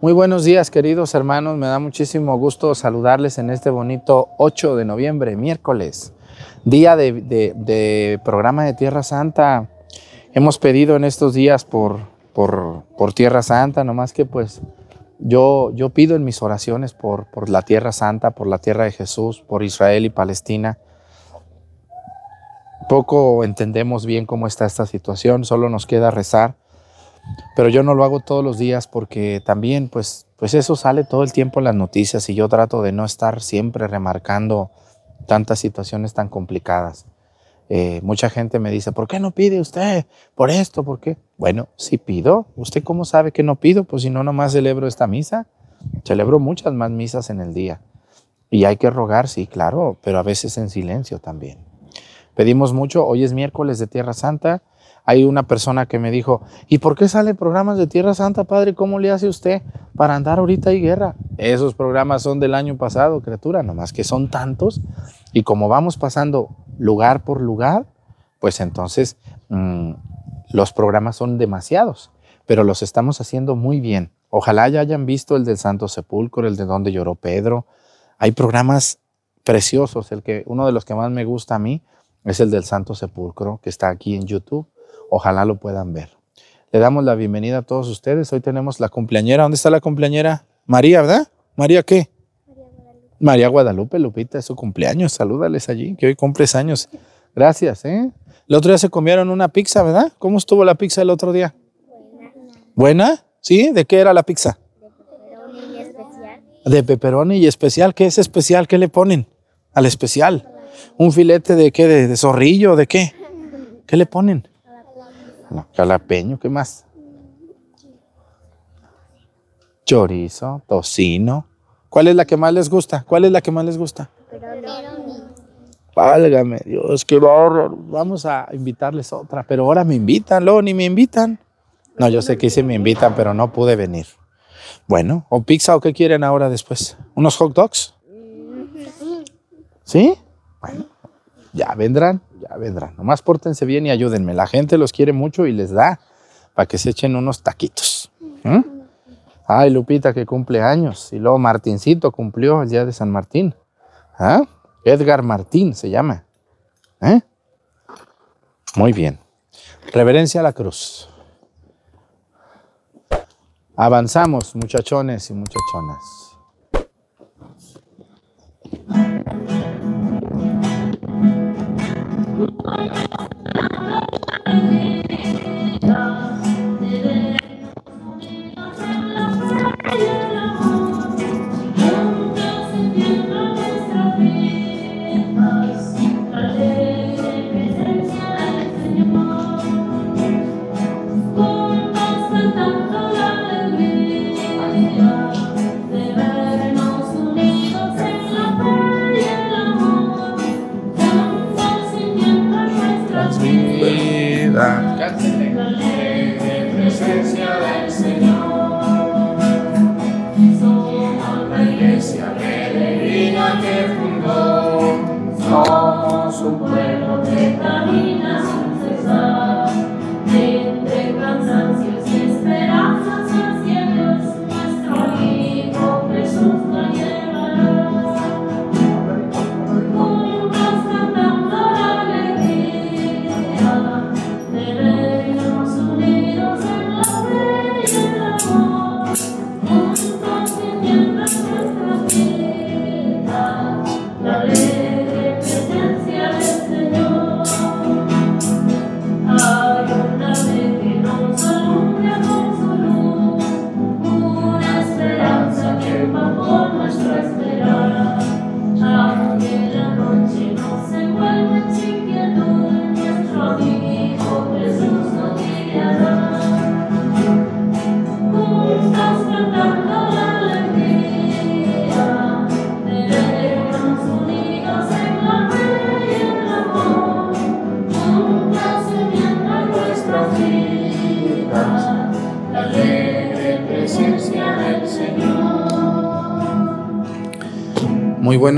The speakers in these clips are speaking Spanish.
Muy buenos días, queridos hermanos. Me da muchísimo gusto saludarles en este bonito 8 de noviembre, miércoles, día de, de- de programa de Tierra Santa. Hemos pedido en estos días por, por, por Tierra Santa, nomás que pues yo, yo pido en mis oraciones por, por la Tierra Santa, por la Tierra de Jesús, por Israel y Palestina. Poco entendemos bien cómo está esta situación, solo nos queda rezar pero yo no lo hago todos los días porque también pues, pues eso sale todo el tiempo en las noticias y yo trato de no estar siempre remarcando tantas situaciones tan complicadas. Eh, mucha gente me dice, ¿por qué no pide usted por esto? ¿Por qué? Bueno, sí pido. ¿Usted cómo sabe que no pido? Pues si no, nomás celebro esta misa. Celebro muchas más misas en el día. Y hay que rogar, sí, claro, pero a veces en silencio también. Pedimos mucho. Hoy es miércoles de Tierra Santa. Hay una persona que me dijo, ¿y por qué salen programas de Tierra Santa, padre? ¿Cómo le hace usted para andar ahorita y guerra? Esos programas son del año pasado, criatura, nomás que son tantos. Y como vamos pasando lugar por lugar, pues entonces mm, los programas son demasiados, pero los estamos haciendo muy bien. Ojalá ya hayan visto el del Santo Sepulcro, el de donde lloró Pedro. Hay programas preciosos. El que, uno de los que más me gusta a mí es el del Santo Sepulcro, que está aquí en YouTube. Ojalá lo puedan ver. Le damos la bienvenida a todos ustedes. Hoy tenemos la cumpleañera. ¿Dónde está la cumpleañera? María, ¿verdad? ¿María qué? María Guadalupe, Lupita, es su cumpleaños. Salúdales allí, que hoy cumples años. Gracias, ¿eh? El otro día se comieron una pizza, ¿verdad? ¿Cómo estuvo la pizza el otro día? ¿Buena? ¿Sí? ¿De qué era la pizza? De pepperoni y especial. ¿Qué es especial? ¿Qué le ponen al especial? ¿Un filete de qué? ¿De, de zorrillo? ¿De qué? ¿Qué le ponen? No, jalapeño, ¿qué más? Chorizo, tocino. ¿Cuál es la que más les gusta? ¿Cuál es la que más les gusta? Válgame Dios, qué bárbaro. Vamos a invitarles otra, pero ahora me invitan, luego ni me invitan. No, yo sé que sí me invitan, pero no pude venir. Bueno, ¿o pizza o qué quieren ahora después? ¿Unos hot dogs? ¿Sí? Bueno, ya vendrán, ya vendrán. Nomás pórtense bien y ayúdenme. La gente los quiere mucho y les da para que se echen unos taquitos. Ay, Lupita, que cumple años. Y luego Martincito cumplió el día de San Martín. ¿Ah? Edgar Martín se llama. ¿Eh? Muy bien. Reverencia a la cruz. Avanzamos, muchachones y muchachonas. Thank you.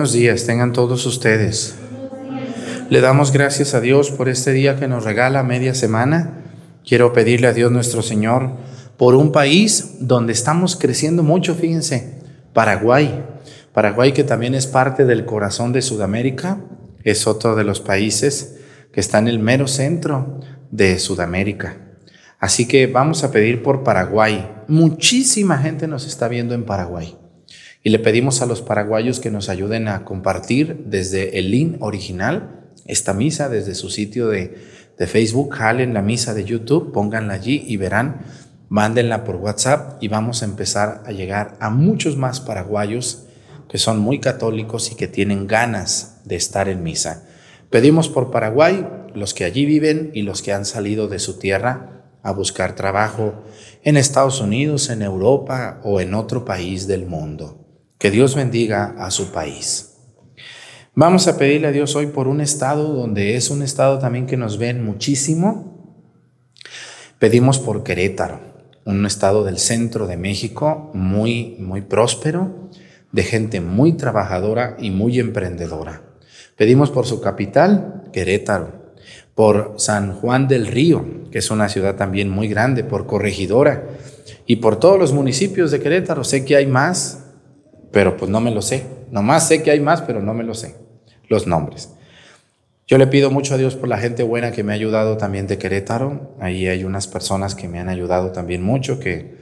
Buenos días, tengan todos ustedes. Le damos gracias a Dios por este día que nos regala media semana. Quiero pedirle a Dios nuestro Señor por un país donde estamos creciendo mucho, fíjense, Paraguay. Paraguay que también es parte del corazón de Sudamérica, es otro de los países que está en el mero centro de Sudamérica. Así que vamos a pedir por Paraguay. Muchísima gente nos está viendo en Paraguay. Y le pedimos a los paraguayos que nos ayuden a compartir desde el link original esta misa, desde su sitio de, Facebook, jalen la misa de YouTube, pónganla allí y verán, mándenla por WhatsApp y vamos a empezar a llegar a muchos más paraguayos que son muy católicos y que tienen ganas de estar en misa. Pedimos por Paraguay, los que allí viven y los que han salido de su tierra a buscar trabajo en Estados Unidos, en Europa o en otro país del mundo. Que Dios bendiga a su país. Vamos a pedirle a Dios hoy por un estado donde es un estado también que nos ven muchísimo. Pedimos por Querétaro, un estado del centro de México muy, muy próspero, de gente muy trabajadora y muy emprendedora. Pedimos por su capital, Querétaro, por San Juan del Río, que es una ciudad también muy grande, por Corregidora y por todos los municipios de Querétaro. Sé que hay más, pero pues no me lo sé. Nomás sé que hay más, pero no me lo sé, los nombres. Yo le pido mucho a Dios por la gente buena que me ha ayudado también de Querétaro. Ahí hay unas personas que me han ayudado también mucho, que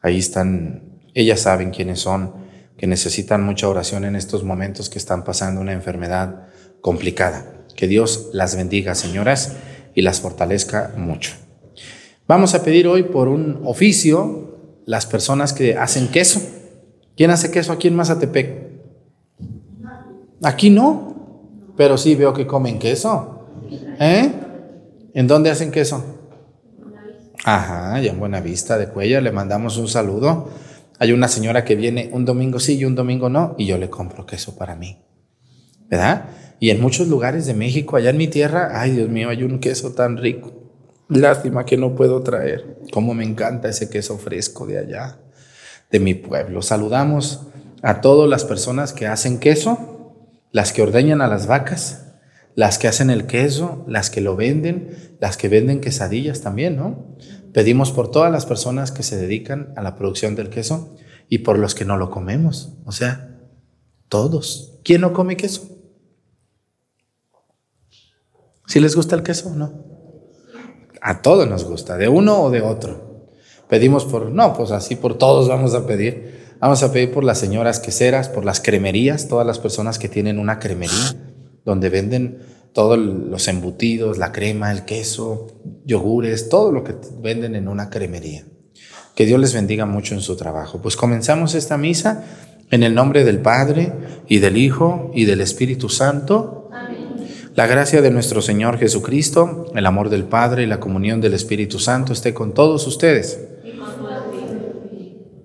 ahí están, ellas saben quiénes son, que necesitan mucha oración en estos momentos que están pasando una enfermedad complicada. Que Dios las bendiga, señoras, y las fortalezca mucho. Vamos a pedir hoy por un oficio las personas que hacen queso. ¿Quién hace queso aquí en Mazatepec? Aquí no, pero sí veo que comen queso. ¿Eh? ¿En dónde hacen queso? Ajá, ya en Buenavista de Cuella, le mandamos un saludo. Hay una señora que viene un domingo sí y un domingo no, y yo le compro queso para mí. ¿Verdad? Y en muchos lugares de México, allá en mi tierra, ay Dios mío, hay un queso tan rico. Lástima que no puedo traer. Cómo me encanta ese queso fresco de allá, de mi pueblo. Saludamos a todas las personas que hacen queso, las que ordeñan a las vacas, las que hacen el queso, las que lo venden, las que venden quesadillas también, ¿no? Pedimos por todas las personas que se dedican a la producción del queso y por los que no lo comemos. O sea, todos. ¿Quién no come queso? ¿Si les gusta el queso o no? A todos nos gusta, de uno o de otro. Pedimos por, no, pues así por todos vamos a pedir. Vamos a pedir por las señoras queseras, por las cremerías, todas las personas que tienen una cremería donde venden todos los embutidos, la crema, el queso, yogures, todo lo que venden en una cremería. Que Dios les bendiga mucho en su trabajo. Pues comenzamos esta misa en el nombre del Padre y del Hijo y del Espíritu Santo. La gracia de nuestro Señor Jesucristo, el amor del Padre y la comunión del Espíritu Santo esté con todos ustedes.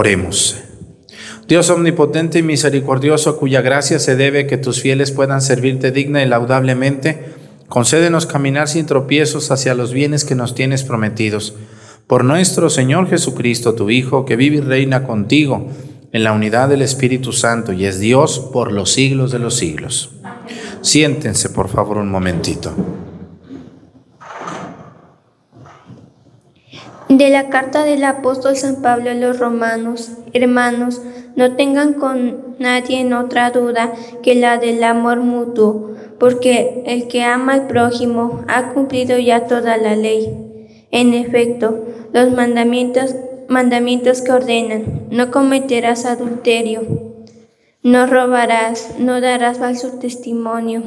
Oremos. Dios omnipotente y misericordioso, cuya gracia se debe que tus fieles puedan servirte digna y laudablemente, Concédenos caminar sin tropiezos hacia los bienes que nos tienes prometidos. Por nuestro Señor Jesucristo, tu Hijo, que vive y reina contigo en la unidad del Espíritu Santo y es Dios por los siglos de los siglos. Siéntense, por favor, un momentito. De la carta del apóstol San Pablo a los romanos, hermanos, no tengan con nadie en otra duda que la del amor mutuo, porque el que ama al prójimo ha cumplido ya toda la ley. En efecto, los mandamientos, mandamientos que ordenan, no cometerás adulterio, no robarás, no darás falso testimonio.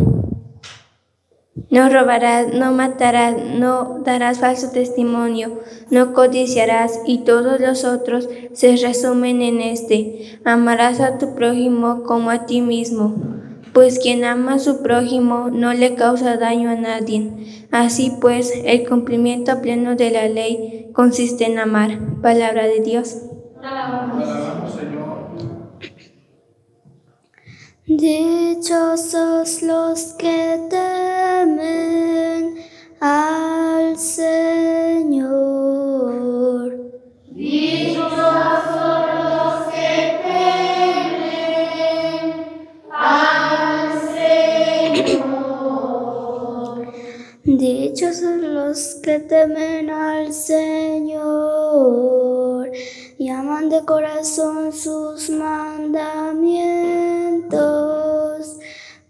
No robarás, no matarás, no darás falso testimonio, no codiciarás y todos los otros se resumen en este. Amarás a tu prójimo como a ti mismo, pues quien ama a su prójimo no le causa daño a nadie. Así pues, el cumplimiento pleno de la ley consiste en amar. Palabra de Dios. Dichosos los que temen al Señor. Dichosos los que temen al Señor y aman de corazón sus mandamientos.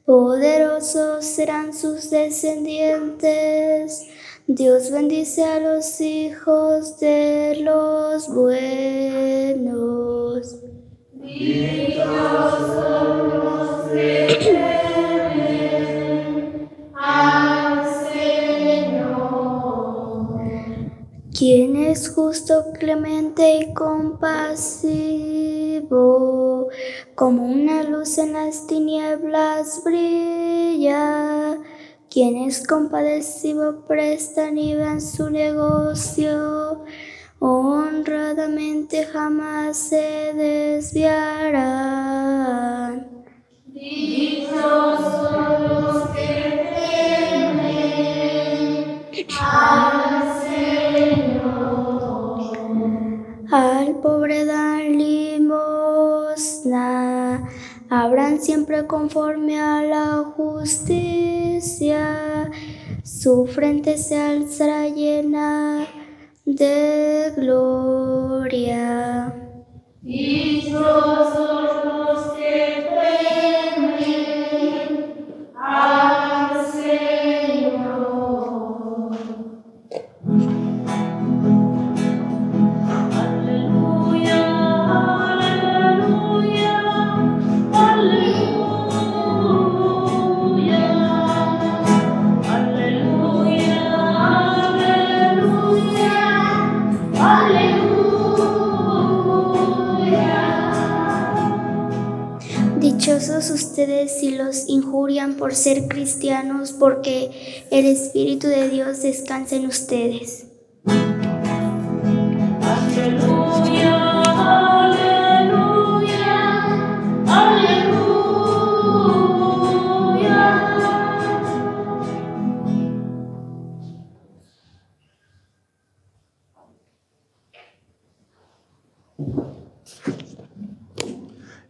Poderosos serán sus descendientes. Dios bendice a los hijos de los buenos. Quien es justo, clemente y compasivo, como una luz en las tinieblas brilla. Quien es compadecido, presta ni en su negocio, honradamente jamás se desviará. Al pobre dan limosna, habrán siempre conforme a la justicia. Su frente se alzará llena de gloria. Aleluya, Dichosos ustedes si los injurian por ser cristianos, porque el Espíritu de Dios descansa en ustedes.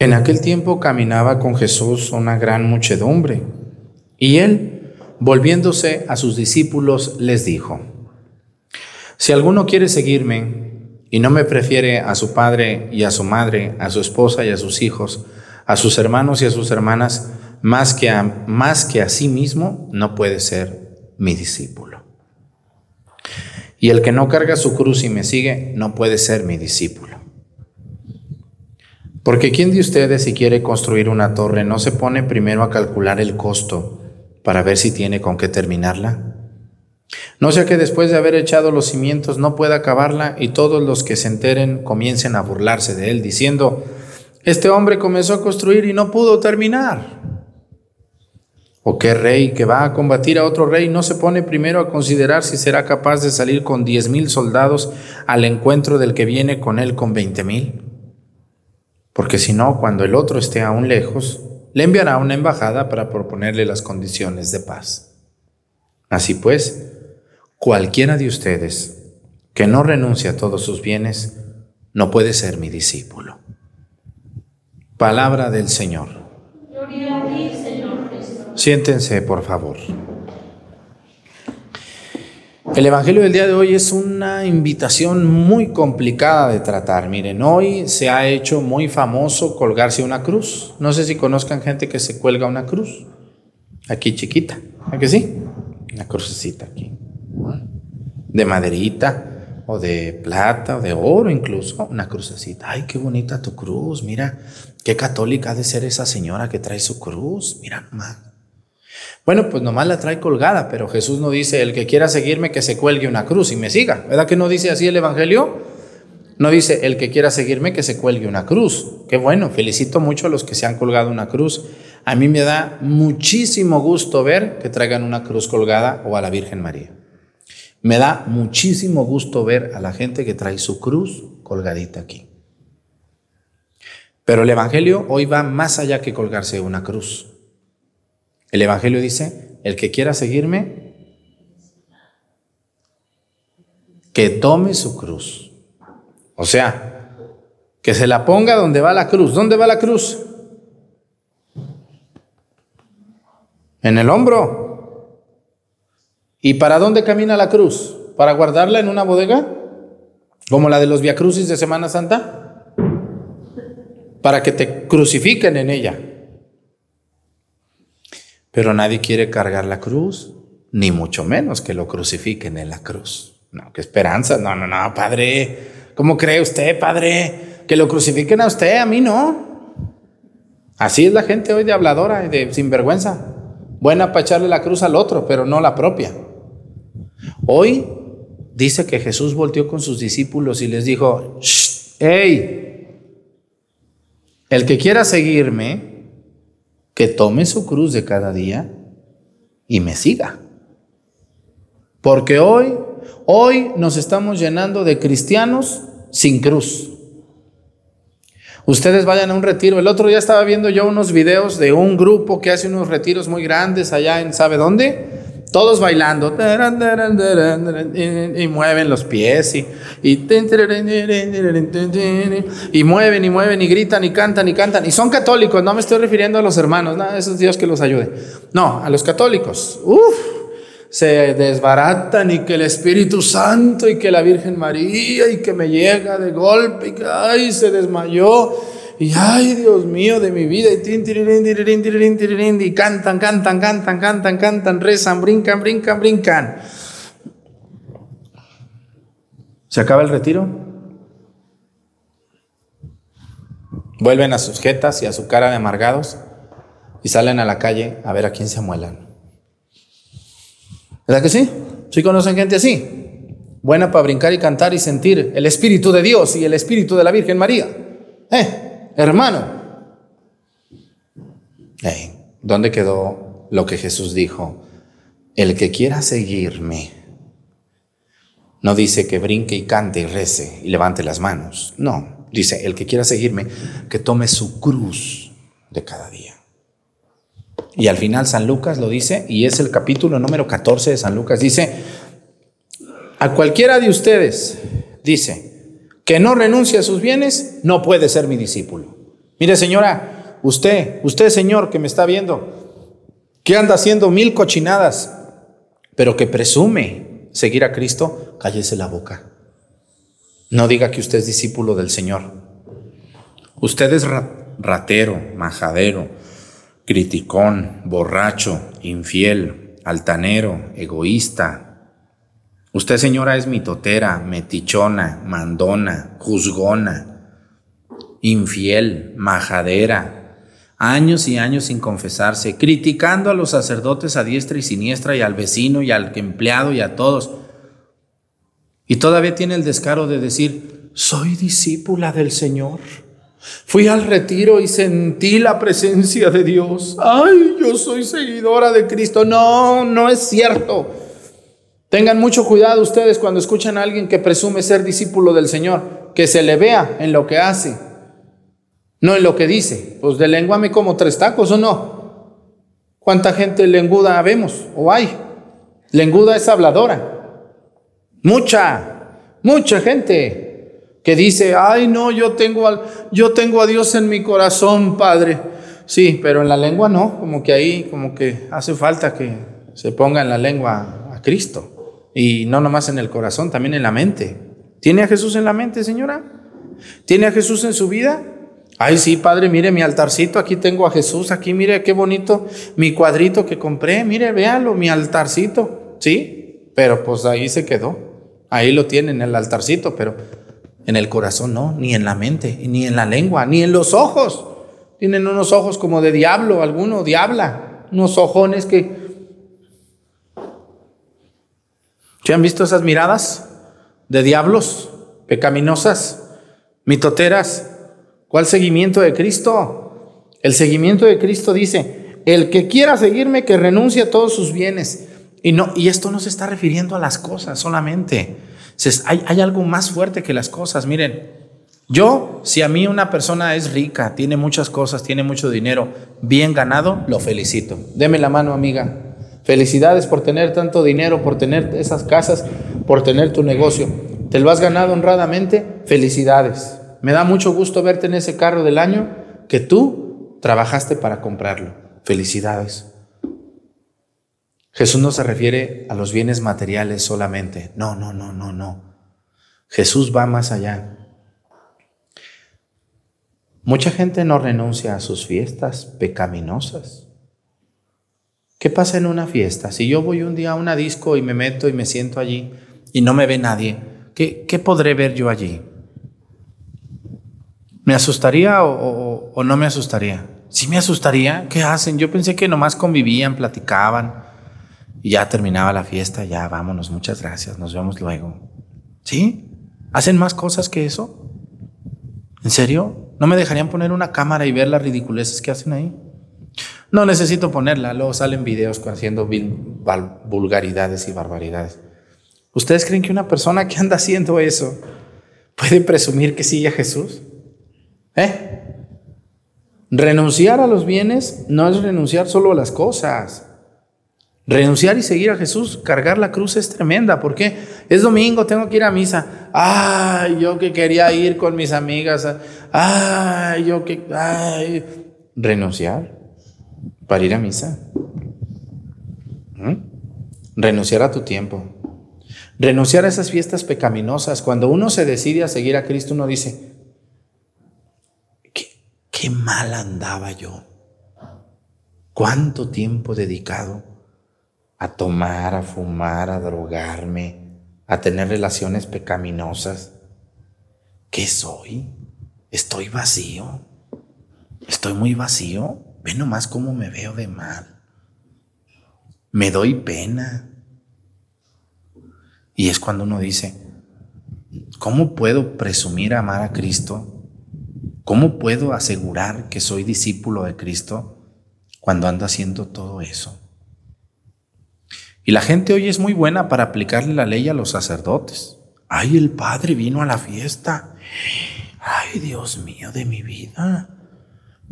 En aquel tiempo caminaba con Jesús una gran muchedumbre, y él, volviéndose a sus discípulos, les dijo, Si alguno quiere seguirme y no me prefiere a su padre y a su madre, a su esposa y a sus hijos, a sus hermanos y a sus hermanas, más que a, más que a sí mismo, no puede ser mi discípulo. Y el que no carga su cruz y me sigue, no puede ser mi discípulo. Porque ¿quién de ustedes si quiere construir una torre no se pone primero a calcular el costo para ver si tiene con qué terminarla. No sea que después de haber echado los cimientos no pueda acabarla y todos los que se enteren comiencen a burlarse de él, diciendo, este hombre comenzó a construir y no pudo terminar. ¿O qué rey que va a combatir a otro rey no se pone primero a considerar si será capaz de salir con diez mil soldados al encuentro del que viene con él con veinte mil? Porque si no, cuando el otro esté aún lejos, le enviará una embajada para proponerle las condiciones de paz. Así pues, cualquiera de ustedes que no renuncie a todos sus bienes, no puede ser mi discípulo. Palabra del Señor. Gloria a ti, Señor Jesús. Siéntense, por favor. El Evangelio del día de hoy es una invitación muy complicada de tratar. Miren, hoy se ha hecho muy famoso colgarse una cruz. No sé si conozcan gente que se cuelga una cruz. Aquí chiquita. ¿A que sí? Una crucecita aquí. De maderita o de plata o de oro incluso. Una crucecita. Ay, qué bonita tu cruz. Mira, qué católica ha de ser esa señora que trae su cruz. Mira nomás. Bueno, pues nomás la trae colgada, pero Jesús no dice, el que quiera seguirme, que se cuelgue una cruz y me siga. ¿Verdad que no dice así el Evangelio? No dice, el que quiera seguirme, que se cuelgue una cruz. Qué bueno, felicito mucho a los que se han colgado una cruz. A mí me da muchísimo gusto ver que traigan una cruz colgada o a la Virgen María. Me da muchísimo gusto ver a la gente que trae su cruz colgadita aquí. Pero el Evangelio hoy va más allá que colgarse una cruz. El Evangelio dice, el que quiera seguirme, que tome su cruz. O sea, que se la ponga donde va la cruz. ¿Dónde va la cruz? En el hombro. ¿Y para dónde camina la cruz? ¿Para guardarla en una bodega? Como la de los Viacrucis de Semana Santa. Para que te crucifiquen en ella. Pero nadie quiere cargar la cruz, ni mucho menos que lo crucifiquen en la cruz. No, qué esperanza. No, no, no, padre. ¿Cómo cree usted, padre? Que lo crucifiquen a usted, a mí no. Así es la gente hoy de habladora y de sinvergüenza. Buena para echarle la cruz al otro, pero no la propia. Hoy dice que Jesús volteó con sus discípulos y les dijo, ¡Hey! El que quiera seguirme, que tome su cruz de cada día y me siga. Porque hoy, hoy nos estamos llenando de cristianos sin cruz. Ustedes vayan a un retiro. El otro día estaba viendo yo unos videos de un grupo que hace unos retiros muy grandes allá en ¿sabe dónde? Todos bailando y mueven los pies y, y, mueven y mueven y gritan y cantan y cantan. Y son católicos, no me estoy refiriendo a los hermanos, nada, eso es Dios que los ayude. No, a los católicos. Uf, se desbaratan y que el Espíritu Santo y que la Virgen María y que me llega de golpe y que ay, se desmayó. Y ay, Dios mío de mi vida, y, tin, cantan, cantan, cantan, cantan, cantan, rezan, brincan, brincan, brincan. ¿Se acaba el retiro? Vuelven a sus jetas y a su cara de amargados y salen a la calle a ver a quién se amuelan. ¿Verdad que sí? ¿Sí conocen gente así? Buena para brincar y cantar y sentir el Espíritu de Dios y el Espíritu de la Virgen María. ¿Eh? Hermano, hey, ¿dónde quedó lo que Jesús dijo? El que quiera seguirme, no dice que brinque y cante y rece y levante las manos. No, dice, el que quiera seguirme, que tome su cruz de cada día. Y al final San Lucas lo dice, y es el capítulo número 14 de San Lucas, dice, a cualquiera de ustedes, dice, que no renuncie a sus bienes, no puede ser mi discípulo. Mire, señora, usted, usted, señor, que me está viendo, que anda haciendo mil cochinadas, pero que presume seguir a Cristo, cállese la boca. No diga que usted es discípulo del Señor. Usted es ratero, majadero, criticón, borracho, infiel, altanero, egoísta, Usted, señora, es mitotera, metichona, mandona, juzgona, infiel, majadera, años y años sin confesarse, criticando a los sacerdotes a diestra y siniestra y al vecino y al empleado y a todos. Y todavía tiene el descaro de decir, soy discípula del Señor. Fui al retiro y sentí la presencia de Dios. Ay, yo soy seguidora de Cristo. No, no es cierto. Tengan mucho cuidado ustedes cuando escuchan a alguien que presume ser discípulo del Señor, que se le vea en lo que hace, no en lo que dice. Pues de lengua me como tres tacos o no. ¿Cuánta gente lenguda vemos o hay? Lenguda es habladora. Mucha, mucha gente que dice, ay no, yo tengo, al, yo tengo a Dios en mi corazón, Padre. Sí, pero en la lengua no, como que ahí, como que hace falta que se ponga en la lengua a Cristo. Y no nomás en el corazón, también en la mente. ¿Tiene a Jesús en la mente, señora? ¿Tiene a Jesús en su vida? Ay, sí, Padre, mire mi altarcito, aquí tengo a Jesús, aquí mire qué bonito mi cuadrito que compré, mire, véalo, mi altarcito, ¿sí? Pero pues ahí se quedó, ahí lo tienen, el altarcito, pero en el corazón no, ni en la mente, ni en la lengua, ni en los ojos. Tienen unos ojos como de diablo, alguno, diabla, unos ojones que... ¿Se han visto esas miradas de diablos, pecaminosas, mitoteras? ¿Cuál seguimiento de Cristo? El seguimiento de Cristo dice, el que quiera seguirme, que renuncie a todos sus bienes. Y, no, y esto no se está refiriendo a las cosas solamente. Hay, hay algo más fuerte que las cosas. Miren, yo, si a mí una persona es rica, tiene muchas cosas, tiene mucho dinero, bien ganado, lo felicito. Deme la mano, amiga. Felicidades por tener tanto dinero, por tener esas casas, por tener tu negocio. ¿Te lo has ganado honradamente? Felicidades. Me da mucho gusto verte en ese carro del año que tú trabajaste para comprarlo. Felicidades. Jesús no se refiere a los bienes materiales solamente. No, no, no, no, no. Jesús va más allá. Mucha gente no renuncia a sus fiestas pecaminosas. ¿Qué pasa en una fiesta? Si yo voy un día a una disco y me meto y me siento allí y no me ve nadie, ¿qué, qué podré ver yo allí? ¿Me asustaría o, o, no me asustaría? Sí me asustaría. ¿Qué hacen? Yo pensé que nomás convivían, platicaban y ya terminaba la fiesta, ya vámonos, muchas gracias, nos vemos luego. ¿Sí? ¿Hacen más cosas que eso? ¿En serio? ¿No me dejarían poner una cámara y ver las ridiculeces que hacen ahí? No necesito ponerla, luego salen videos haciendo vulgaridades y barbaridades. ¿Ustedes creen que una persona que anda haciendo eso puede presumir que sigue a Jesús? ¿Eh? Renunciar a los bienes no es renunciar solo a las cosas. Renunciar y seguir a Jesús, cargar la cruz es tremenda. ¿Por qué? Es domingo, tengo que ir a misa. Ay, yo que quería ir con mis amigas. Ay, yo que... Ay. Renunciar para ir a misa. ¿Mm? Renunciar a tu tiempo. Renunciar a esas fiestas pecaminosas. Cuando uno se decide a seguir a Cristo, uno dice, qué, qué mal andaba yo. ¿Cuánto tiempo dedicado? a tomar, a fumar, a drogarme, a tener relaciones pecaminosas. ¿Qué soy? Estoy vacío. Estoy muy vacío. Ve nomás cómo me veo de mal. Me doy pena. Y es cuando uno dice, ¿cómo puedo presumir amar a Cristo? ¿Cómo puedo asegurar que soy discípulo de Cristo cuando ando haciendo todo eso? Y la gente hoy es muy buena para aplicarle la ley a los sacerdotes. Ay, el padre vino a la fiesta. Ay, Dios mío de mi vida.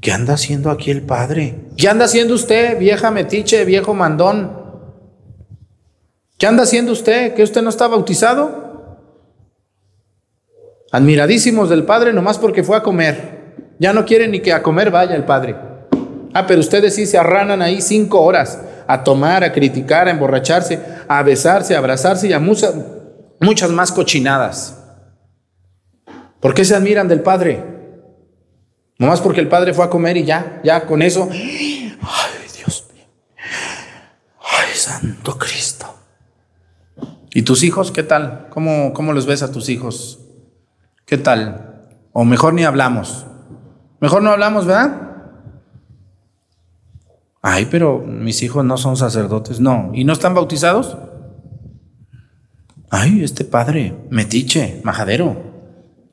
¿Qué anda haciendo aquí el padre? ¿Qué anda haciendo usted, vieja metiche, viejo mandón? ¿Qué anda haciendo usted? ¿Que usted no está bautizado? Admiradísimos del padre nomás porque fue a comer. Ya no quieren ni que a comer vaya el padre. Ah, pero ustedes sí se arranan ahí cinco horas a tomar, a criticar, a emborracharse, a besarse, a abrazarse y a muchas, muchas más cochinadas. ¿Por qué se admiran del Padre? Nomás porque el Padre fue a comer y ya, ya con eso. Ay, Dios mío. Ay, Santo Cristo. ¿Y tus hijos qué tal? ¿Cómo, cómo los ves a tus hijos? ¿Qué tal? O mejor ni hablamos. Mejor no hablamos, ¿verdad? Ay, pero mis hijos no son sacerdotes. No. ¿Y no están bautizados? Ay, este padre, metiche, majadero.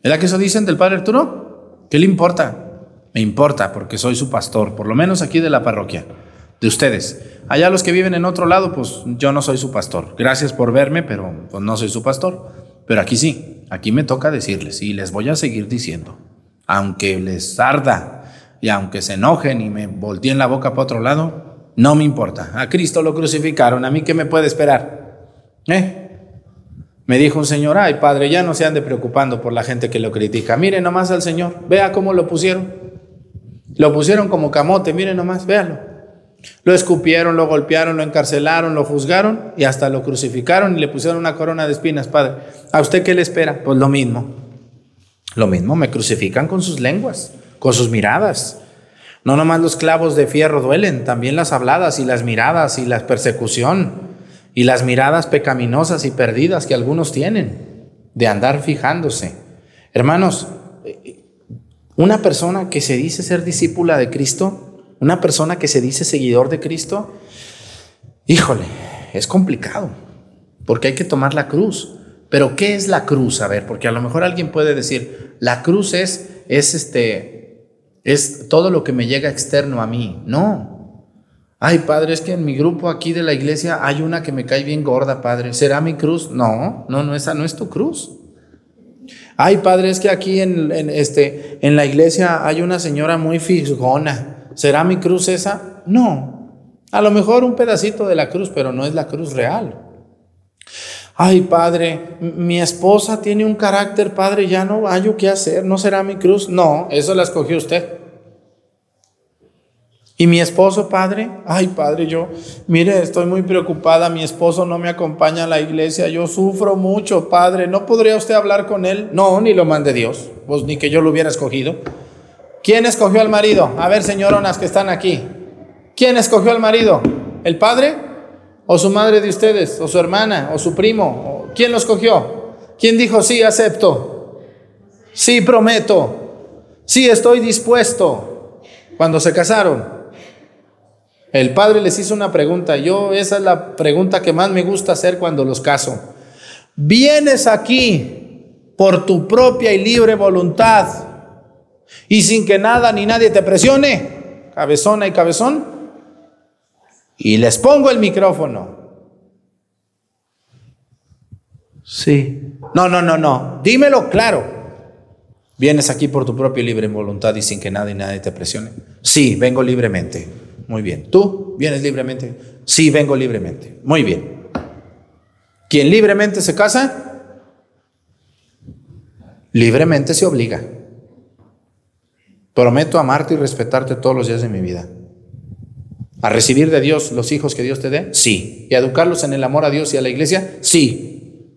¿Verdad que eso dicen del padre Arturo? ¿Qué le importa? Me importa porque soy su pastor, por lo menos aquí de la parroquia, de ustedes. Allá los que viven en otro lado, pues yo no soy su pastor. Gracias por verme, pero pues no soy su pastor. Pero aquí sí, aquí me toca decirles y les voy a seguir diciendo, aunque les arda y aunque se enojen y me volteen la boca para otro lado, no me importa. A Cristo lo crucificaron, a mí qué me puede esperar. ¿Eh? Me dijo un señor, ay padre, ya no se ande preocupando por la gente que lo critica. Mire nomás al Señor, vea cómo lo pusieron. Lo pusieron como camote, mire nomás, véalo. Lo escupieron, lo golpearon, lo encarcelaron, lo juzgaron y hasta lo crucificaron y le pusieron una corona de espinas, padre. ¿A usted qué le espera? Pues lo mismo. Lo mismo, me crucifican con sus lenguas, con sus miradas. No nomás los clavos de fierro duelen, también las habladas y las miradas y la persecución y las miradas pecaminosas y perdidas que algunos tienen de andar fijándose. Hermanos, una persona que se dice ser discípula de Cristo, una persona que se dice seguidor de Cristo, híjole, es complicado, porque hay que tomar la cruz. Pero ¿qué es la cruz? A ver, porque a lo mejor alguien puede decir, la cruz es, es este, es todo lo que me llega externo a mí. No, Ay, padre, es que en mi grupo aquí de la iglesia hay una que me cae bien gorda, padre. ¿Será mi cruz? No, no, no, esa no es tu cruz. Ay, padre, es que aquí en, este, en la iglesia hay una señora muy fisgona. ¿Será mi cruz esa? No. A lo mejor un pedacito de la cruz, pero no es la cruz real. Ay, padre, mi esposa tiene un carácter, padre, ya no hay qué hacer, ¿no será mi cruz? No, eso la escogió usted. Y mi esposo, padre, ay padre, yo, mire, estoy muy preocupada, mi esposo no me acompaña a la iglesia, yo sufro mucho, padre, ¿no podría usted hablar con él? No, ni lo mande Dios, pues ni que yo lo hubiera escogido. ¿Quién escogió al marido? A ver, señoronas que están aquí. ¿Quién escogió al marido? ¿El padre? ¿O su madre de ustedes? ¿O su hermana? ¿O su primo? ¿Quién lo escogió? ¿Quién dijo, sí, acepto? Sí, prometo. Sí, estoy dispuesto. Cuando se casaron. El padre les hizo una pregunta. Yo, esa es la pregunta que más me gusta hacer cuando los caso. ¿Vienes aquí por tu propia y libre voluntad y sin que nada ni nadie te presione? Cabezona y cabezón. Y les pongo el micrófono. Sí. No, no, no, no. Dímelo claro. ¿Vienes aquí por tu propia y libre voluntad y sin que nada y nadie te presione? Sí, vengo libremente. Muy bien. ¿Tú vienes libremente? Sí, vengo libremente. Muy bien. ¿Quién libremente se casa? Libremente se obliga. Prometo amarte y respetarte todos los días de mi vida. ¿A recibir de Dios los hijos que Dios te dé? Sí. ¿Y a educarlos en el amor a Dios y a la iglesia? Sí.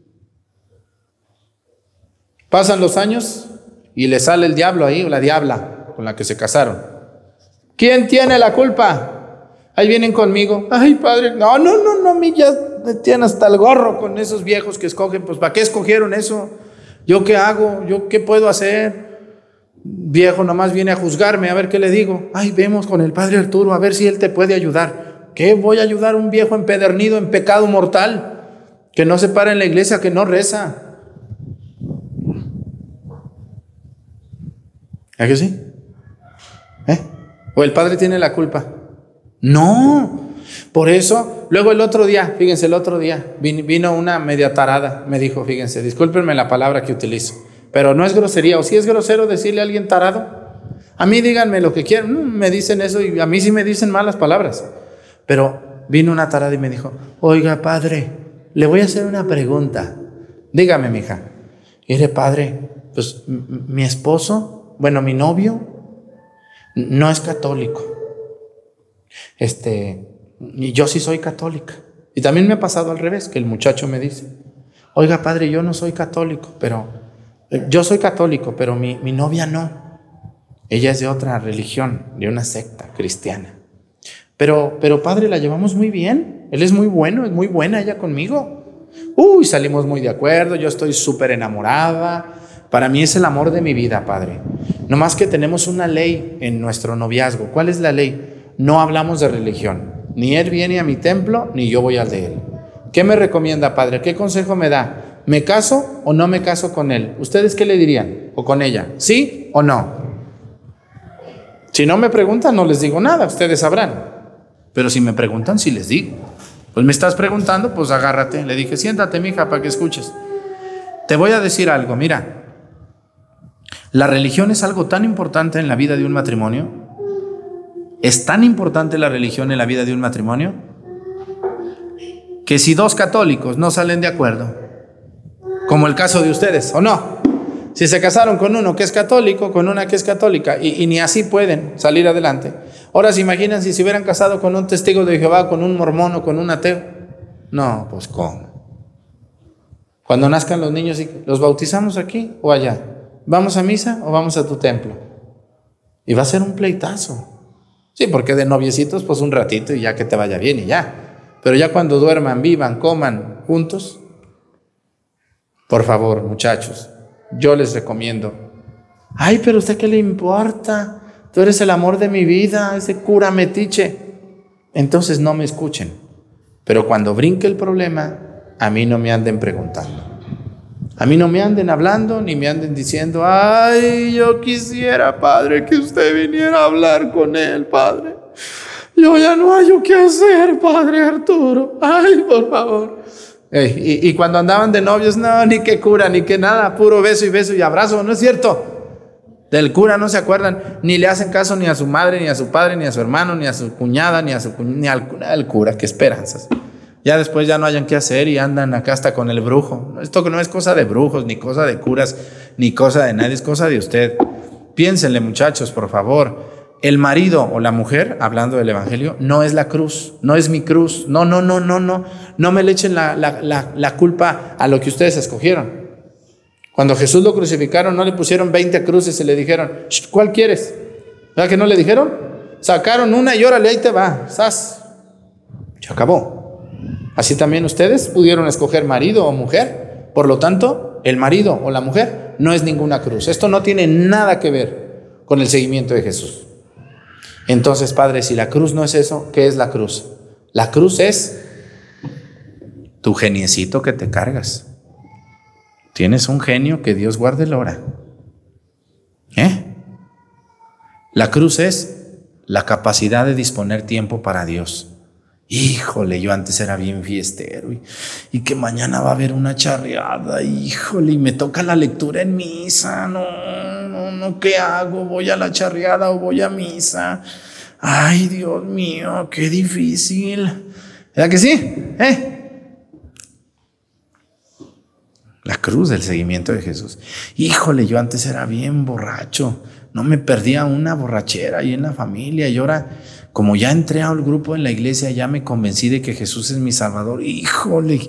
Pasan los años y le sale el diablo ahí, o la diabla con la que se casaron. ¿Quién tiene la culpa? Ahí vienen conmigo. Ay, padre, no, no, no, no, mí ya me tienen hasta el gorro con esos viejos que escogen. Pues, ¿para qué escogieron eso? ¿Yo qué hago? ¿Yo qué puedo hacer? Viejo nomás viene a juzgarme, a ver qué le digo. Ay, vemos con el padre Arturo, a ver si él te puede ayudar. ¿Qué voy a ayudar a un viejo empedernido en pecado mortal? Que no se para en la iglesia, que no reza. ¿A qué sí? ¿Eh? ¿O el padre tiene la culpa? No. Por eso, luego el otro día, fíjense, el otro día vino una media tarada, me dijo, fíjense, discúlpenme la palabra que utilizo, pero no es grosería, o si es grosero decirle a alguien tarado. A mí díganme lo que quieran, mm, me dicen eso y a mí sí me dicen malas palabras. Pero vino una tarada y me dijo, oiga padre, le voy a hacer una pregunta. Dígame, mija. Y dije, padre, pues mi esposo, bueno, mi novio, no es católico. Este, y yo sí soy católica. Y también me ha pasado al revés, que el muchacho me dice, oiga padre, yo no soy católico, pero eh, yo soy católico, pero mi, mi novia no. Ella es de otra religión, de una secta cristiana. Pero, pero padre, la llevamos muy bien. Él es muy bueno, es muy buena ella conmigo. Uy, salimos muy de acuerdo, yo estoy súper enamorada. Para mí es el amor de mi vida, padre. No más que tenemos una ley en nuestro noviazgo. ¿Cuál es la ley? no hablamos de religión. Ni él viene a mi templo, ni yo voy al de él. ¿Qué me recomienda, padre? ¿Qué consejo me da? ¿Me caso o no me caso con él? ¿Ustedes qué le dirían? ¿O con ella? ¿Sí o no? Si no me preguntan, no les digo nada, ustedes sabrán. Pero si me preguntan, sí les digo. Pues me estás preguntando, pues agárrate. Le dije, siéntate, mija, para que escuches. Te voy a decir algo, mira. La religión es algo tan importante en la vida de un matrimonio. Es tan importante la religión en la vida de un matrimonio que si dos católicos no salen de acuerdo, como el caso de ustedes, ¿o no? Si se casaron con uno que es católico, con una que es católica, y, ni así pueden salir adelante. Ahora se imaginan si se hubieran casado con un testigo de Jehová, con un mormón o con un ateo. No, pues ¿cómo? Cuando nazcan los niños, ¿los bautizamos aquí o allá? ¿Vamos a misa o vamos a tu templo? Y va a ser un pleitazo. Sí, porque de noviecitos, pues un ratito y ya que te vaya bien y ya. Pero ya cuando duerman, vivan, coman juntos, por favor, muchachos, yo les recomiendo. Ay, pero usted qué le importa? Tú eres el amor de mi vida, ese cura metiche. Entonces no me escuchen. Pero cuando brinque el problema, a mí no me anden preguntando. A mí no me anden hablando ni me anden diciendo, ay, yo quisiera, Padre, que usted viniera a hablar con él, Padre. Yo ya no hay qué hacer, Padre Arturo. Ay, por favor. Y, y, cuando andaban de novios, no, ni que cura, ni que nada, puro beso y beso y abrazo, ¿no es cierto? Del cura no se acuerdan, ni le hacen caso ni a su madre, ni a su padre, ni a su hermano, ni a su cuñada, ni, a su, ni al, al cura, qué esperanzas. Ya después ya no hayan qué hacer y andan acá hasta con el brujo. Esto no es cosa de brujos, ni cosa de curas, ni cosa de nadie, es cosa de usted. Piénsenle muchachos, por favor. El marido o la mujer, hablando del Evangelio, no es la cruz, no es mi cruz. No, no, no, no, no. No me le echen la, la, la, la culpa a lo que ustedes escogieron. Cuando Jesús lo crucificaron, no le pusieron 20 cruces y le dijeron, ¿cuál quieres? ¿Verdad que no le dijeron? Sacaron una y órale, ahí te va. ¡Sas! Se acabó. Así también ustedes pudieron escoger marido o mujer. Por lo tanto, el marido o la mujer no es ninguna cruz. Esto no tiene nada que ver con el seguimiento de Jesús. Entonces, Padre, si la cruz no es eso, ¿qué es la cruz? La cruz es tu geniecito que te cargas. Tienes un genio que Dios guarde el hora. ¿Eh? La cruz es la capacidad de disponer tiempo para Dios. Híjole, yo antes era bien fiestero y, y, que mañana va a haber una charreada, híjole, y me toca la lectura en misa, no, no, no, ¿qué hago? ¿Voy a la charreada o voy a misa? Ay, Dios mío, qué difícil. ¿Verdad que sí? ¿Eh? La cruz del seguimiento de Jesús. Híjole, yo antes era bien borracho, no me perdía una borrachera ahí en la familia y ahora como ya entré al grupo en la iglesia, ya me convencí de que Jesús es mi Salvador. Híjole,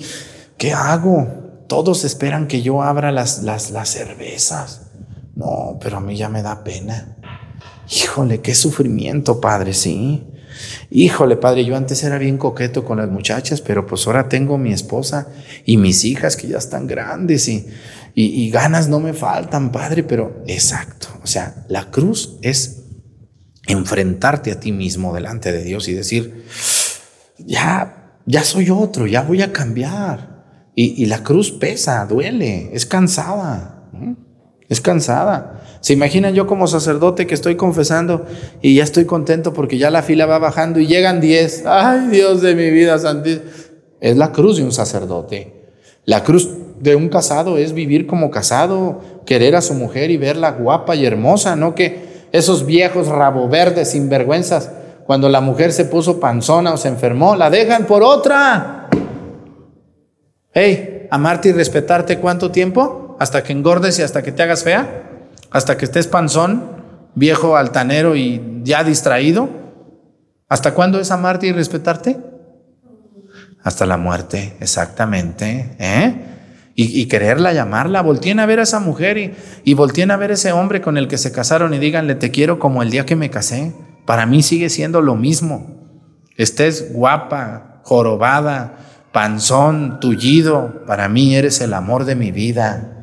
¿qué hago? Todos esperan que yo abra las, las, las cervezas. No, pero a mí ya me da pena. Híjole, qué sufrimiento, Padre, sí. Híjole, Padre, yo antes era bien coqueto con las muchachas, pero pues ahora tengo mi esposa y mis hijas que ya están grandes y, y, ganas no me faltan, Padre, pero exacto. O sea, la cruz es enfrentarte a ti mismo delante de Dios y decir, ya, ya soy otro, ya voy a cambiar. Y, la cruz pesa, duele, es cansada, es cansada. ¿Se imaginan yo como sacerdote que estoy confesando y ya estoy contento porque ya la fila va bajando y llegan 10? Ay, Dios de mi vida santísima. Es la cruz de un sacerdote. La cruz de un casado es vivir como casado, querer a su mujer y verla guapa y hermosa, no que esos viejos rabo verdes sinvergüenzas, cuando la mujer se puso panzona o se enfermó, la dejan por otra. Hey, amarte y respetarte cuánto tiempo? Hasta que engordes y hasta que te hagas fea, hasta que estés panzón, viejo altanero y ya distraído. ¿Hasta cuándo es amarte y respetarte? Hasta la muerte, exactamente. ¿eh? Y, quererla llamarla. Volteen a ver a esa mujer y, y volteen a ver ese hombre con el que se casaron y díganle, te quiero como el día que me casé. Para mí sigue siendo lo mismo. Estés guapa, jorobada, panzón, tullido, para mí eres el amor de mi vida.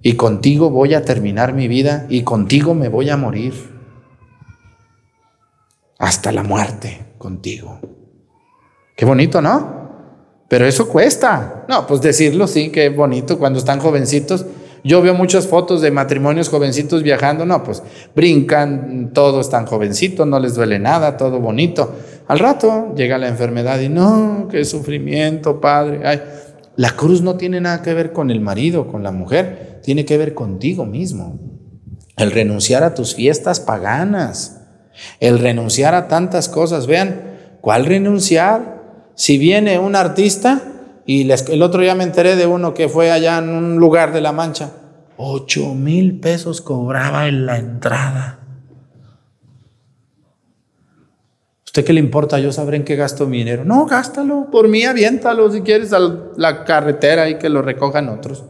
Y contigo voy a terminar mi vida y contigo me voy a morir. hasta la muerte contigo. Qué bonito, ¿no? Pero eso cuesta. No, pues decirlo sí, qué bonito cuando están jovencitos. Yo veo muchas fotos de matrimonios jovencitos viajando, no, pues brincan, todos están jovencitos, no les duele nada, todo bonito. Al rato llega la enfermedad y no, qué sufrimiento, padre. Ay, la cruz no tiene nada que ver con el marido, con la mujer, tiene que ver contigo mismo. El renunciar a tus fiestas paganas, el renunciar a tantas cosas. Vean, ¿cuál renunciar? Si viene un artista, y el otro día me enteré de uno que fue allá en un lugar de La Mancha, ocho mil pesos cobraba en la entrada. ¿Usted qué le importa? Yo sabré en qué gasto mi dinero. No, gástalo, por mí aviéntalo si quieres a la carretera y que lo recojan otros.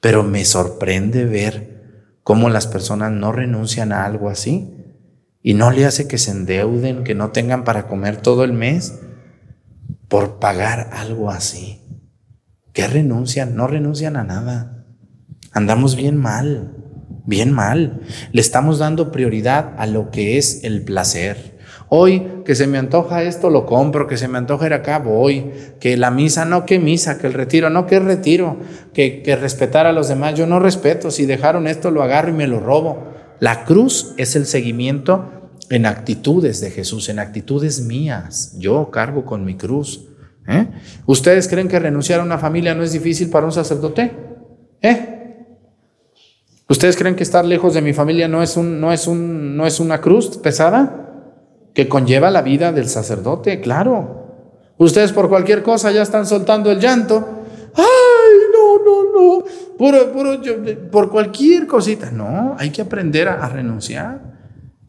Pero me sorprende ver cómo las personas no renuncian a algo así y no le hace que se endeuden, que no tengan para comer todo el mes por pagar algo así. ¿Qué renuncian? No renuncian a nada. Andamos bien mal, bien mal. Le estamos dando prioridad a lo que es el placer. Hoy que se me antoja esto, lo compro, que se me antoja ir acá, voy, que la misa, no, que misa, que el retiro, no, que retiro, que, que respetar a los demás, yo no respeto, si dejaron esto lo agarro y me lo robo. La cruz es el seguimiento en actitudes de Jesús, en actitudes mías. Yo cargo con mi cruz. ¿eh? ¿Ustedes creen que renunciar a una familia no es difícil para un sacerdote? ¿Eh? ¿Ustedes creen que estar lejos de mi familia no es, un, no es, un, no es una cruz pesada? Que conlleva la vida del sacerdote, claro. Ustedes por cualquier cosa ya están soltando el llanto. ¡Ay, no, no, no! Puro, puro, por cualquier cosita. No, hay que aprender a renunciar.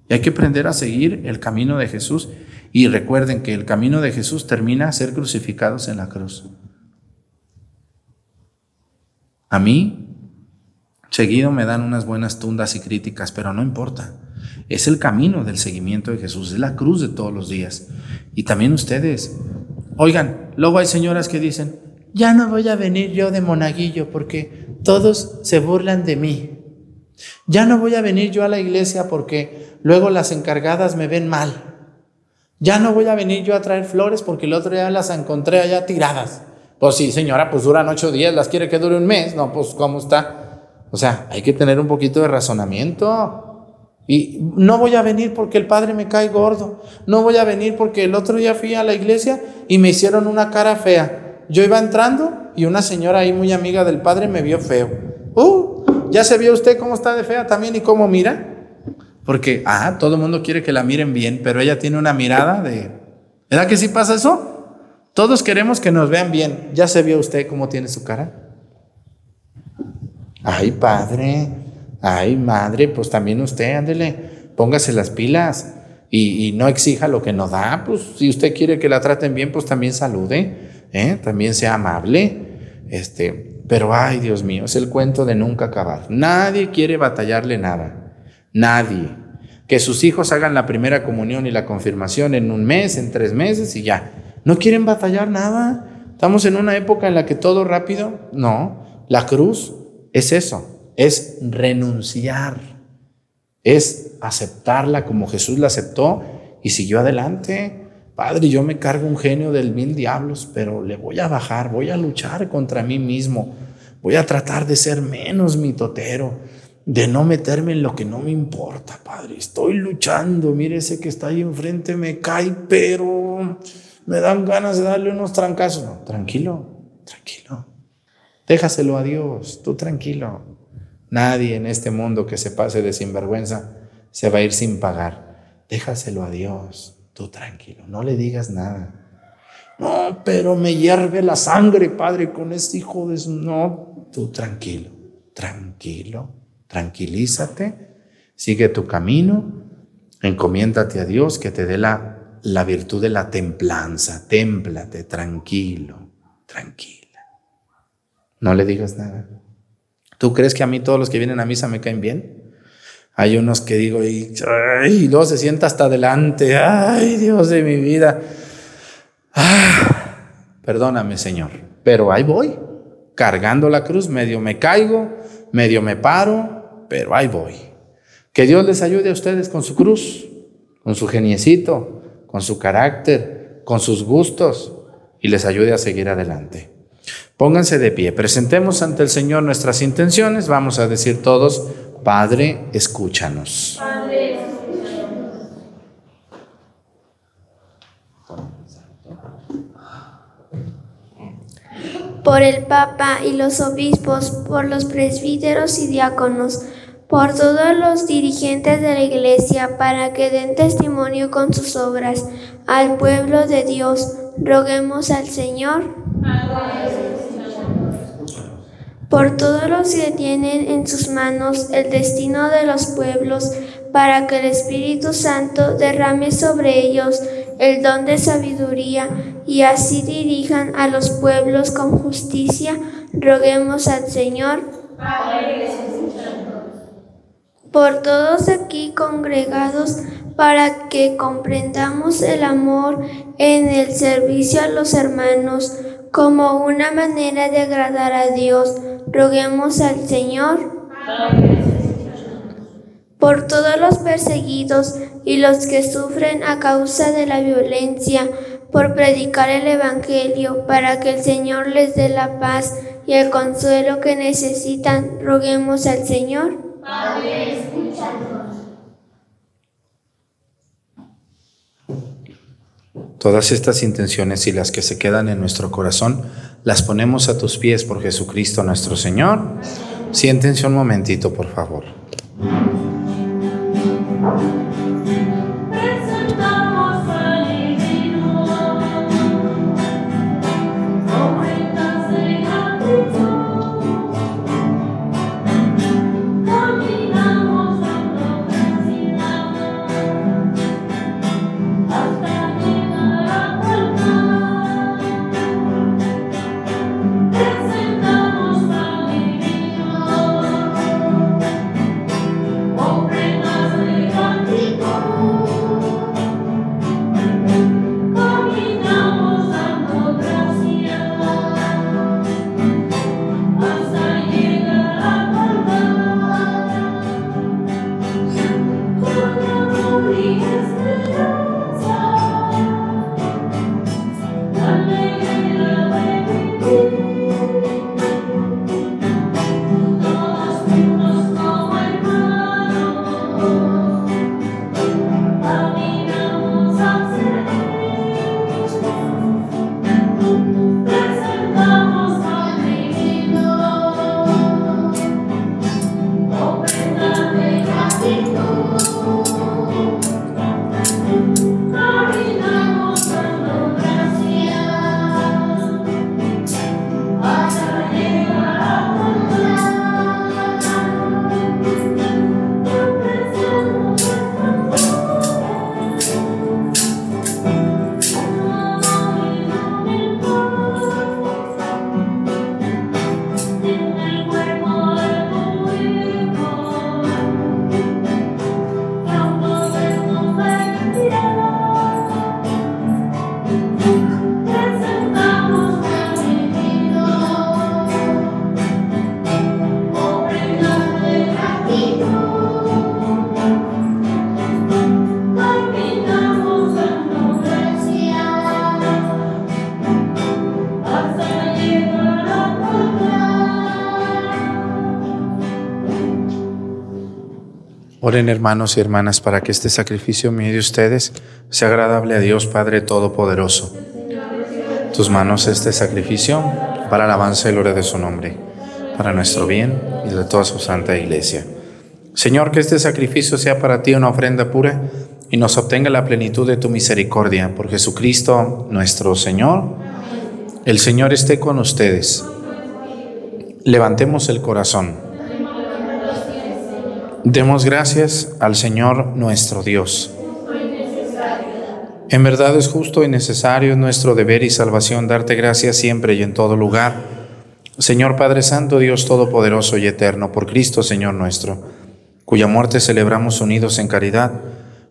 Y hay que aprender a seguir el camino de Jesús. Y recuerden que el camino de Jesús termina a ser crucificados en la cruz. A mí, seguido me dan unas buenas tundas y críticas, pero no importa. Es el camino del seguimiento de Jesús, es la cruz de todos los días. Y también ustedes. Oigan, luego hay señoras que dicen, ya no voy a venir yo de monaguillo porque todos se burlan de mí. Ya no voy a venir yo a la iglesia porque luego las encargadas me ven mal. Ya no voy a venir yo a traer flores porque el otro día las encontré allá tiradas. Pues sí, señora, pues duran ocho días, las quiere que dure un mes. No, pues ¿cómo está? O sea, hay que tener un poquito de razonamiento. Y no voy a venir porque el padre me cae gordo. No voy a venir porque el otro día fui a la iglesia y me hicieron una cara fea. Yo iba entrando y una señora ahí muy amiga del padre me vio feo. Uh, ¿ya se vio usted cómo está de fea también y cómo mira? Porque, ah, todo el mundo quiere que la miren bien, pero ella tiene una mirada de... ¿Verdad que sí pasa eso? Todos queremos que nos vean bien. ¿Ya se vio usted cómo tiene su cara? Ay, padre, ay, madre, pues también usted, ándele, póngase las pilas y, y no exija lo que no da. Pues si usted quiere que la traten bien, pues también salude, ¿eh? también sea amable. Este, pero ay, Dios mío, es el cuento de nunca acabar. Nadie quiere batallarle nada, nadie. Que sus hijos hagan la primera comunión y la confirmación en un mes, en tres meses y ya. No quieren batallar nada. Estamos en una época en la que todo rápido. No, la cruz es eso, es renunciar, es aceptarla como Jesús la aceptó y siguió adelante. Padre, yo me cargo un genio del mil diablos, pero le voy a bajar, voy a luchar contra mí mismo, voy a tratar de ser menos mitotero, de no meterme en lo que no me importa, Padre. Estoy luchando, mire ese que está ahí enfrente me cae, pero me dan ganas de darle unos trancazos. Tranquilo, tranquilo. Déjaselo a Dios, tú tranquilo. Nadie en este mundo que se pase de sinvergüenza se va a ir sin pagar. Déjaselo a Dios, tú tranquilo, no le digas nada. No, pero me hierve la sangre, Padre, con este hijo de... su-". No, tú tranquilo, tranquilo, tranquilízate, sigue tu camino, encomiéndate a Dios que te dé la, la virtud de la templanza, témplate, tranquilo, tranquila. No le digas nada. ¿Tú crees que a mí todos los que vienen a misa me caen bien? Hay unos que digo, y, luego se sienta hasta adelante, ay, Dios de mi vida. Ah, perdóname, Señor, pero ahí voy, cargando la cruz, medio me caigo, medio me paro, pero ahí voy. Que Dios les ayude a ustedes con su cruz, con su geniecito, con su carácter, con sus gustos y les ayude a seguir adelante. Pónganse de pie, presentemos ante el Señor nuestras intenciones, vamos a decir todos, Padre, escúchanos. por el Papa y los obispos, por los presbíteros y diáconos, por todos los dirigentes de la Iglesia, para que den testimonio con sus obras al pueblo de Dios. Roguemos al Señor. Por todos los que tienen en sus manos el destino de los pueblos, para que el Espíritu Santo derrame sobre ellos el don de sabiduría y así dirijan a los pueblos con justicia, roguemos al Señor. Por todos aquí congregados, para que comprendamos el amor en el servicio a los hermanos como una manera de agradar a Dios, roguemos al Señor. Por todos los perseguidos y los que sufren a causa de la violencia, por predicar el Evangelio, para que el Señor les dé la paz y el consuelo que necesitan, roguemos al Señor. Padre, escúchanos. Todas estas intenciones y las que se quedan en nuestro corazón, las ponemos a tus pies por Jesucristo nuestro Señor. Siéntense un momentito, por favor. Oren hermanos y hermanas para que este sacrificio mío de ustedes sea agradable a Dios Padre Todopoderoso. Tus manos este sacrificio para alabanza y gloria de su nombre, para nuestro bien y de toda su santa iglesia. Señor, que este sacrificio sea para ti una ofrenda pura y nos obtenga la plenitud de tu misericordia por Jesucristo nuestro Señor. El Señor esté con ustedes. Levantemos el corazón. Demos gracias al Señor nuestro Dios. En verdad es justo y necesario es nuestro deber y salvación darte gracias siempre y en todo lugar. Señor Padre Santo, Dios Todopoderoso y Eterno, por Cristo Señor nuestro, cuya muerte celebramos unidos en caridad,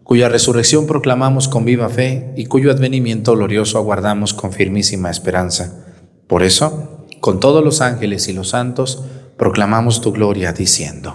cuya resurrección proclamamos con viva fe y cuyo advenimiento glorioso aguardamos con firmísima esperanza. Por eso, con todos los ángeles y los santos, proclamamos tu gloria diciendo.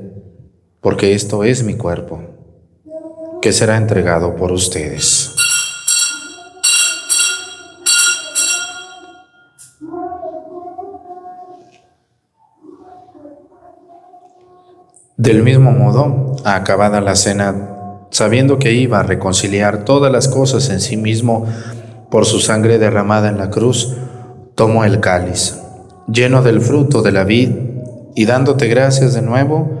porque esto es mi cuerpo, que será entregado por ustedes. Del mismo modo, acabada la cena, sabiendo que iba a reconciliar todas las cosas en sí mismo por su sangre derramada en la cruz, tomó el cáliz, lleno del fruto de la vid, y dándote gracias de nuevo,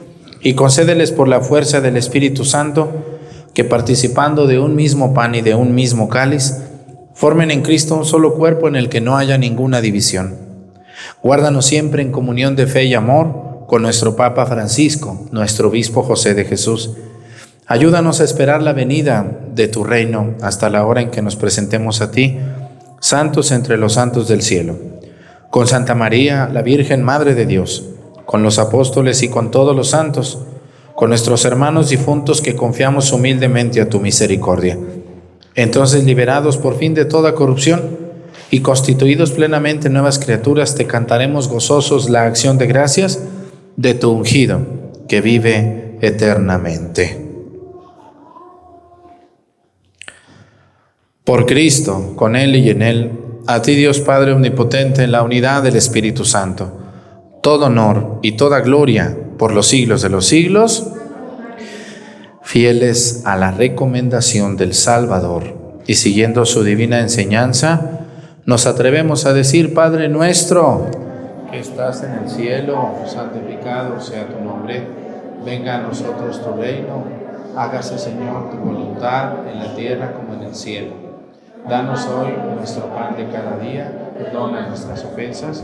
y concédeles por la fuerza del Espíritu Santo que participando de un mismo pan y de un mismo cáliz, formen en Cristo un solo cuerpo en el que no haya ninguna división. Guárdanos siempre en comunión de fe y amor con nuestro Papa Francisco, nuestro Obispo José de Jesús. Ayúdanos a esperar la venida de tu reino hasta la hora en que nos presentemos a ti, santos entre los santos del cielo. Con Santa María, la Virgen Madre de Dios con los apóstoles y con todos los santos, con nuestros hermanos difuntos que confiamos humildemente a tu misericordia. Entonces, liberados por fin de toda corrupción y constituidos plenamente nuevas criaturas, te cantaremos gozosos la acción de gracias de tu ungido, que vive eternamente. Por Cristo, con Él y en Él, a ti Dios Padre Omnipotente, en la unidad del Espíritu Santo todo honor y toda gloria por los siglos de los siglos, fieles a la recomendación del Salvador y siguiendo su divina enseñanza, nos atrevemos a decir, Padre nuestro, que estás en el cielo, santificado sea tu nombre, venga a nosotros tu reino, hágase Señor tu voluntad en la tierra como en el cielo. Danos hoy nuestro pan de cada día, perdona nuestras ofensas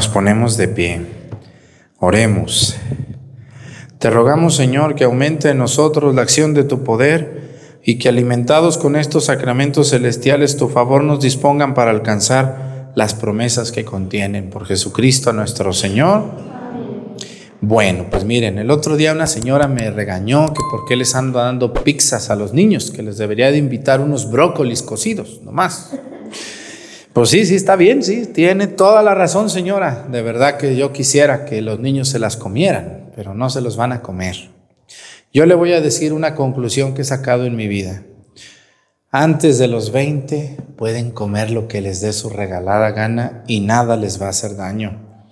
Nos ponemos de pie. Oremos. Te rogamos, Señor, que aumente en nosotros la acción de tu poder y que alimentados con estos sacramentos celestiales, tu favor nos dispongan para alcanzar las promesas que contienen por Jesucristo nuestro Señor. Bueno, pues miren, el otro día una señora me regañó que por qué les ando dando pizzas a los niños, que les debería de invitar unos brócolis cocidos, nomás. Pues sí, sí, está bien, sí, tiene toda la razón, señora. De verdad que yo quisiera que los niños se las comieran, pero no se los van a comer. Yo le voy a decir una conclusión que he sacado en mi vida. Antes de los 20 pueden comer lo que les dé su regalada gana y nada les va a hacer daño.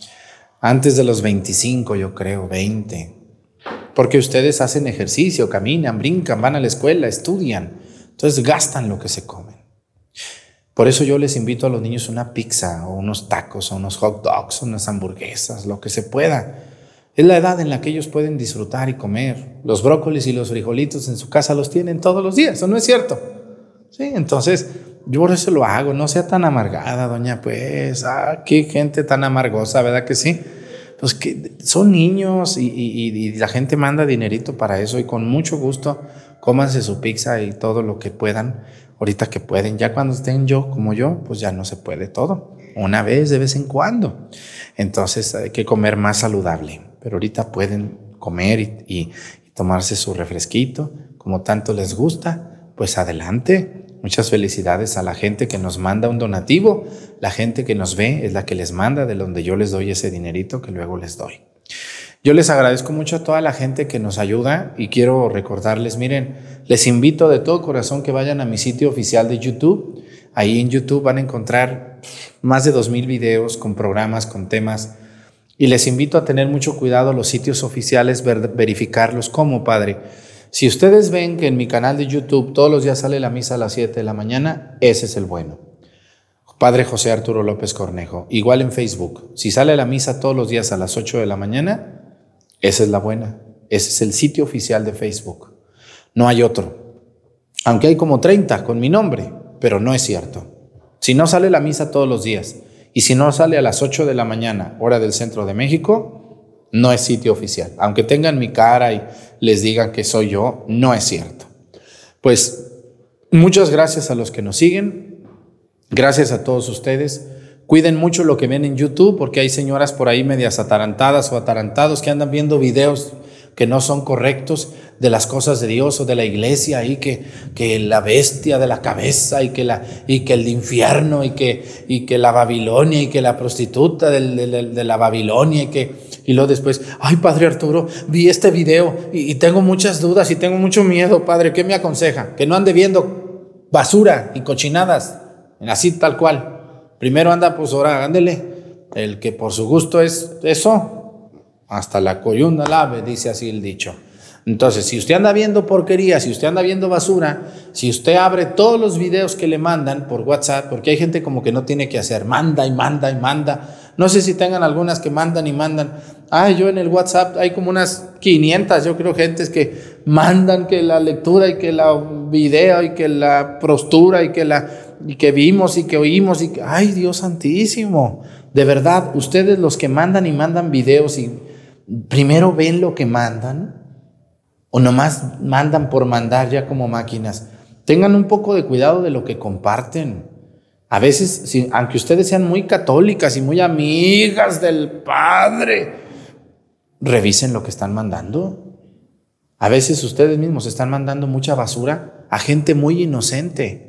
Antes de los 25, yo creo, 20. Porque ustedes hacen ejercicio, caminan, brincan, van a la escuela, estudian. Entonces gastan lo que se comen. Por eso yo les invito a los niños una pizza o unos tacos o unos hot dogs o unas hamburguesas, lo que se pueda. Es la edad en la que ellos pueden disfrutar y comer. Los brócolis y los frijolitos en su casa los tienen todos los días, ¿o no es cierto? Sí, entonces yo por eso lo hago. No sea tan amargada, doña, pues, ah, qué gente tan amargosa, ¿verdad que sí? Pues que son niños y, y- y la gente manda dinerito para eso y con mucho gusto cómanse su pizza y todo lo que puedan, ahorita que pueden. Ya cuando estén yo como yo, pues ya no se puede todo. Una vez de vez en cuando. Entonces hay que comer más saludable. Pero ahorita pueden comer y, y- tomarse su refresquito como tanto les gusta. Pues adelante. Muchas felicidades a la gente que nos manda un donativo. La gente que nos ve es la que les manda de donde yo les doy ese dinerito que luego les doy. Yo les agradezco mucho a toda la gente que nos ayuda y quiero recordarles, miren, les invito de todo corazón que vayan a mi sitio oficial de YouTube. Ahí en YouTube van a encontrar más de 2.000 videos con programas, con temas. Y les invito a tener mucho cuidado los sitios oficiales, ver- verificarlos como Padre. Si ustedes ven que en mi canal de YouTube todos los días sale la misa a las 7 de la mañana, ese es el bueno. Padre José Arturo López Cornejo. Igual en Facebook. Si sale la misa todos los días a las 8 de la mañana, esa es la buena. Ese es el sitio oficial de Facebook. No hay otro. Aunque hay como 30 con mi nombre, pero no es cierto. Si no sale la misa todos los días y si no sale a las 8 de la mañana, hora del centro de México, no es sitio oficial. Aunque tengan mi cara y les digan que soy yo, no es cierto. Pues muchas gracias a los que nos siguen. Gracias a todos ustedes. Cuiden mucho lo que ven en YouTube porque hay señoras por ahí medias atarantadas o atarantados que andan viendo videos que no son correctos de las cosas de Dios o de la iglesia y que, que la bestia de la cabeza y que, la, y que el infierno y que, y que la Babilonia y que la prostituta de, la Babilonia y que y luego después, ay Padre Arturo, vi este video y, y tengo muchas dudas y tengo mucho miedo, Padre, ¿qué me aconseja? Que no ande viendo basura y cochinadas, así tal cual. Primero anda, pues ahora, ándele, el que por su gusto es eso, hasta la coyunda lave, dice así el dicho. Entonces, si usted anda viendo porquería, si usted anda viendo basura, si usted abre todos los videos que le mandan por WhatsApp, porque hay gente como que no tiene que hacer, manda y manda y manda. No sé si tengan algunas que mandan y mandan. Ay, yo en el WhatsApp hay como unas 500, yo creo, gentes que mandan que la lectura y que la video y que la postura y que la y que vimos y que oímos y que ay, Dios santísimo. De verdad, ustedes los que mandan y mandan videos y primero ven lo que mandan o nomás mandan por mandar ya como máquinas. Tengan un poco de cuidado de lo que comparten. A veces, si- aunque ustedes sean muy católicas y muy amigas del Padre, revisen lo que están mandando. A veces ustedes mismos están mandando mucha basura a gente muy inocente,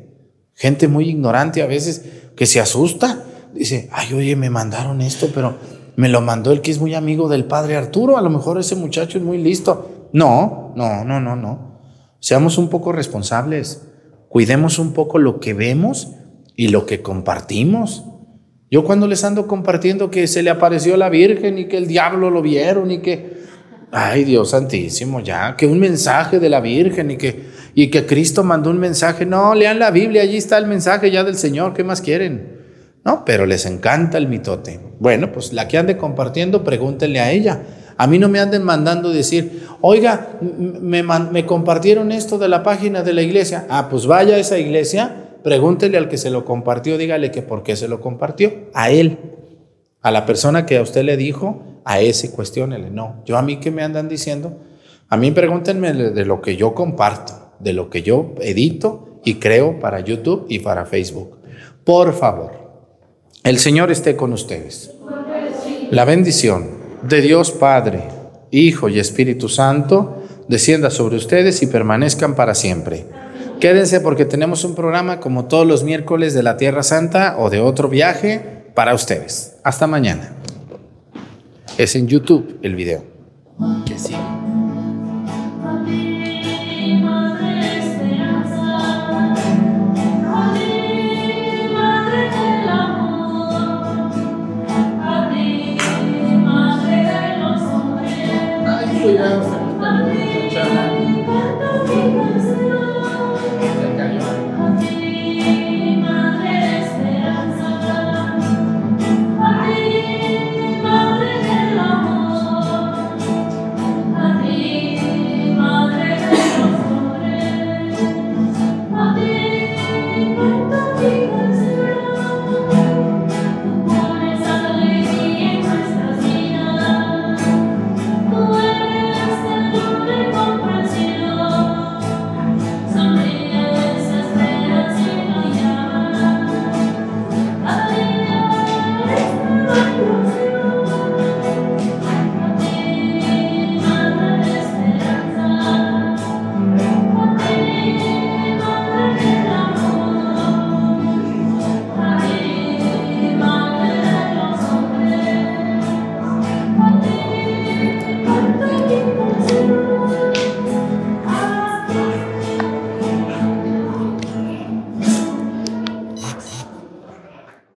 gente muy ignorante a veces que se asusta. Dice, ay, oye, me mandaron esto, pero me lo mandó el que es muy amigo del padre Arturo. A lo mejor ese muchacho es muy listo. No, no, no, no, no. Seamos un poco responsables. Cuidemos un poco lo que vemos y lo que compartimos. Yo cuando les ando compartiendo que se le apareció la Virgen y que el diablo lo vieron y que, ay Dios santísimo, ya, que un mensaje de la Virgen y que, y que Cristo mandó un mensaje. No, lean la Biblia, allí está el mensaje ya del Señor, ¿qué más quieren? No, pero les encanta el mitote. Bueno, pues la que ande compartiendo, pregúntenle a ella. A mí no me anden mandando decir, oiga, me, compartieron esto de la página de la iglesia. Ah, pues vaya a esa iglesia, pregúntele al que se lo compartió, dígale que por qué se lo compartió. A él, a la persona que a usted le dijo, a ese cuestiónele. No, yo a mí que me andan diciendo, a mí pregúntenme de lo que yo comparto, de lo que yo edito y creo para YouTube y para Facebook. Por favor, el Señor esté con ustedes. La bendición de Dios Padre, Hijo y Espíritu Santo descienda sobre ustedes y permanezcan para siempre. Quédense porque tenemos un programa como todos los miércoles de la Tierra Santa o de otro viaje para ustedes. Hasta mañana. Es en YouTube el video. Thank you.